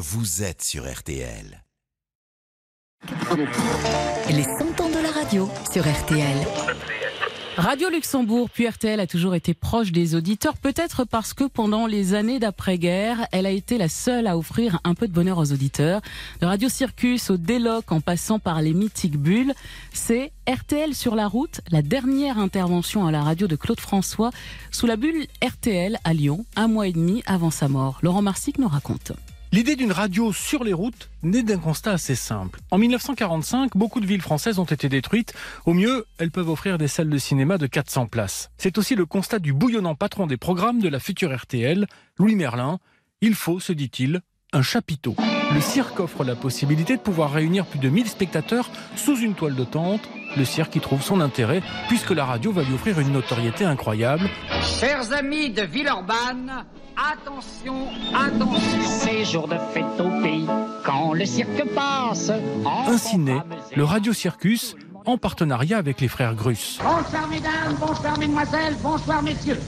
vous êtes sur RTL. Les 100 ans de la radio sur RTL. Radio Luxembourg puis RTL a toujours été proche des auditeurs, peut-être parce que pendant les années d'après-guerre, elle a été la seule à offrir un peu de bonheur aux auditeurs. De Radio Circus au Déloc en passant par les mythiques bulles, c'est RTL sur la route, la dernière intervention à la radio de Claude François sous la bulle RTL à Lyon, un mois et demi avant sa mort. Laurent Marsic nous raconte. L'idée d'une radio sur les routes naît d'un constat assez simple. En 1945, beaucoup de villes françaises ont été détruites. Au mieux, elles peuvent offrir des salles de cinéma de 400 places. C'est aussi le constat du bouillonnant patron des programmes de la future RTL, Louis Merlin. Il faut, se dit-il, un chapiteau. Le cirque offre la possibilité de pouvoir réunir plus de 1000 spectateurs sous une toile de tente. Le cirque y trouve son intérêt puisque la radio va lui offrir une notoriété incroyable. Chers amis de Villeurbanne, attention, attention. C'est jour de fête au pays quand le cirque passe. Ainsi naît le Radio Circus en partenariat avec les frères Grus. Bonsoir mesdames, bonsoir mesdemoiselles, bonsoir messieurs.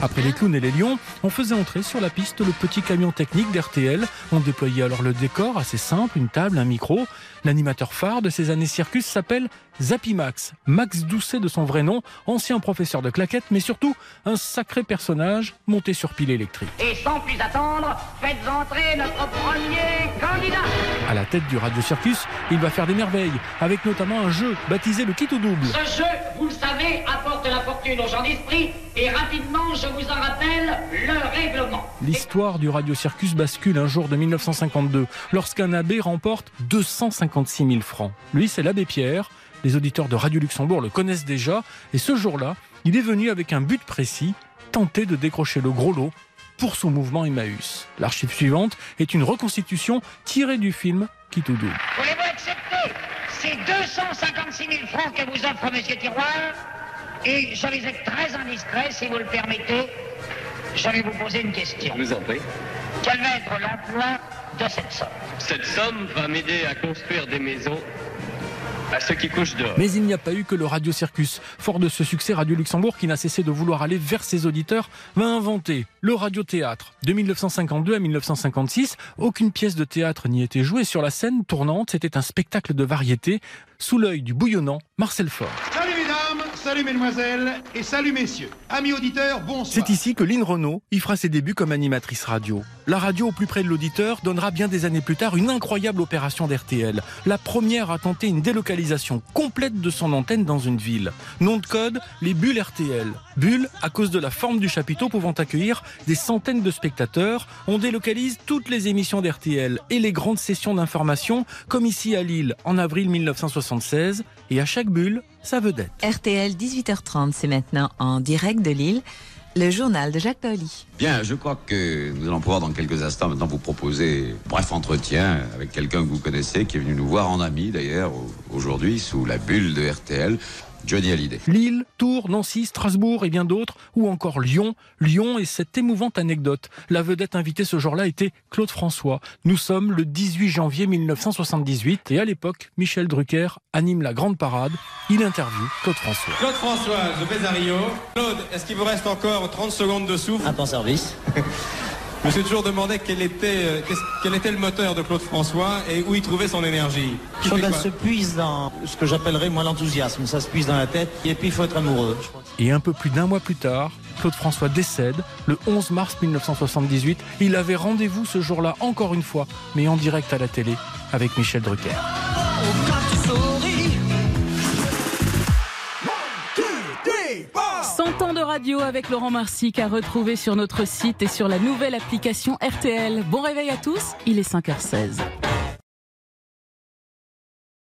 Après les clowns et les lions, on faisait entrer sur la piste le petit camion technique d'RTL. On déployait alors le décor assez simple, une table, un micro. L'animateur phare de ces années circus s'appelle Zappy Max. Max Doucet de son vrai nom, ancien professeur de claquettes, mais surtout un sacré personnage monté sur pile électrique. Et sans plus attendre, faites entrer notre premier candidat. À la tête du Radio Circus, il va faire des merveilles, avec notamment un jeu baptisé le kit au double. Ce jeu, vous le savez, apporte la fortune aux gens d'esprit et rapidement, je vous en rappelle le règlement. L'histoire du Radio Circus bascule un jour de 1952, lorsqu'un abbé remporte 256 000 francs. Lui, c'est l'abbé Pierre. Les auditeurs de Radio Luxembourg le connaissent déjà, et ce jour-là, il est venu avec un but précis, tenter de décrocher le gros lot pour son mouvement Emmaüs. L'archive suivante est une reconstitution tirée du film Kit au double. Voulez-vous accepter ces 256 000 francs que vous offre Monsieur Tiroir? Et je vais être très indiscret, si vous le permettez. Je vais vous poser une question. Je vous en prie. Quel va être l'emploi de cette somme? Cette somme va m'aider à construire des maisons Mais il n'y a pas eu que le Radio Circus. Fort de ce succès, Radio Luxembourg, qui n'a cessé de vouloir aller vers ses auditeurs, va inventer le radiothéâtre. De 1952 à 1956, aucune pièce de théâtre n'y était jouée. Sur la scène tournante, c'était un spectacle de variété sous l'œil du bouillonnant Marcel Faure. Salut mesdemoiselles et salut messieurs. Amis auditeurs, bonsoir. C'est ici que Lynn Renault y fera ses débuts comme animatrice radio. La radio au plus près de l'auditeur donnera bien des années plus tard une incroyable opération d'RTL. La première à tenter une délocalisation complète de son antenne dans une ville. Nom de code, les bulles RTL. Bulles, à cause de la forme du chapiteau pouvant accueillir des centaines de spectateurs, on délocalise toutes les émissions d'RTL et les grandes sessions d'information, comme ici à Lille en avril 1976. Et à chaque bulle, sa vedette. RTL 18h30, c'est maintenant en direct de Lille. Le journal de Jacques Paoli. Bien, je crois que nous allons pouvoir dans quelques instants maintenant vous proposer un bref entretien avec quelqu'un que vous connaissez, qui est venu nous voir en ami d'ailleurs aujourd'hui sous la bulle de RTL. Johnny Hallyday. Lille, Tours, Nancy, Strasbourg et bien d'autres, ou encore Lyon. Lyon et cette émouvante anecdote. La vedette invitée ce jour-là était Claude François. Nous sommes le 18 janvier 1978 et à l'époque, Michel Drucker anime la grande parade. Il interviewe Claude François. Claude François de Bézario. Claude, est-ce qu'il vous reste encore 30 secondes de souffle? À ton service. Je me suis toujours demandé quel était, euh, quel était le moteur de Claude François et où il trouvait son énergie. Qu'elle se puise dans ce que j'appellerais moi l'enthousiasme. Ça se puise dans la tête et puis il faut être amoureux. je crois. Et un peu plus d'un mois plus tard, Claude François décède le 11 mars 1978. Il avait rendez-vous ce jour-là encore une fois, mais en direct à la télé avec Michel Drucker. 100 ans de radio avec Laurent Marsic à retrouver sur notre site et sur la nouvelle application RTL. Bon réveil à tous, il est 5h16.